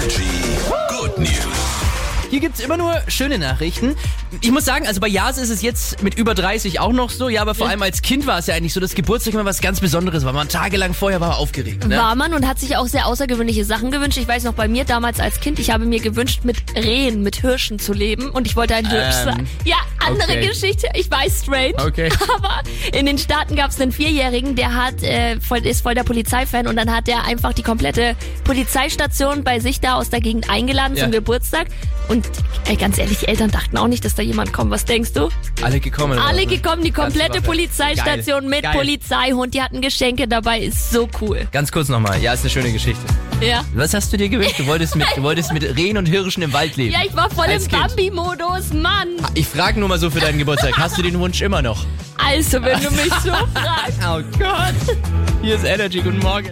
Energy Good News. Hier gibt's immer nur schöne Nachrichten. Ich muss sagen, also bei Jas ist es jetzt mit über 30 auch noch so, ja, aber vor allem als Kind war es ja eigentlich so, dass Geburtstag immer was ganz Besonderes war. Man tagelang vorher war aufgeregt. Ne? War man und hat sich auch sehr außergewöhnliche Sachen gewünscht. Ich weiß noch bei mir damals als Kind, ich habe mir gewünscht, mit Rehen, mit Hirschen zu leben und ich wollte ein Hirsch Ähm, sein. Ja, andere okay. Geschichte. Ich weiß, strange. Okay. Aber in den Staaten gab es einen Vierjährigen, der hat, äh, voll, ist voll der Polizeifan und dann hat der einfach die komplette Polizeistation bei sich da aus der Gegend eingeladen Ja. zum Geburtstag. Und ey, ganz ehrlich, die Eltern dachten auch nicht, dass da jemand kommt. Was denkst du? Alle gekommen. Alle gekommen, die komplette. Polizeistation mit Geil. Polizeihund. Die hatten Geschenke dabei. Ist so cool. Ganz kurz nochmal. Ja, ist eine schöne Geschichte. Ja. Was hast du dir gewünscht? Du wolltest mit, du wolltest mit Rehen und Hirschen im Wald leben. Ja, ich war voll Als im. Bambi-Modus, Mann. Ich frage nur mal so für deinen Geburtstag. Hast du den Wunsch immer noch? Also, wenn du mich so fragst. Oh Gott. Hier ist Energy. Guten Morgen.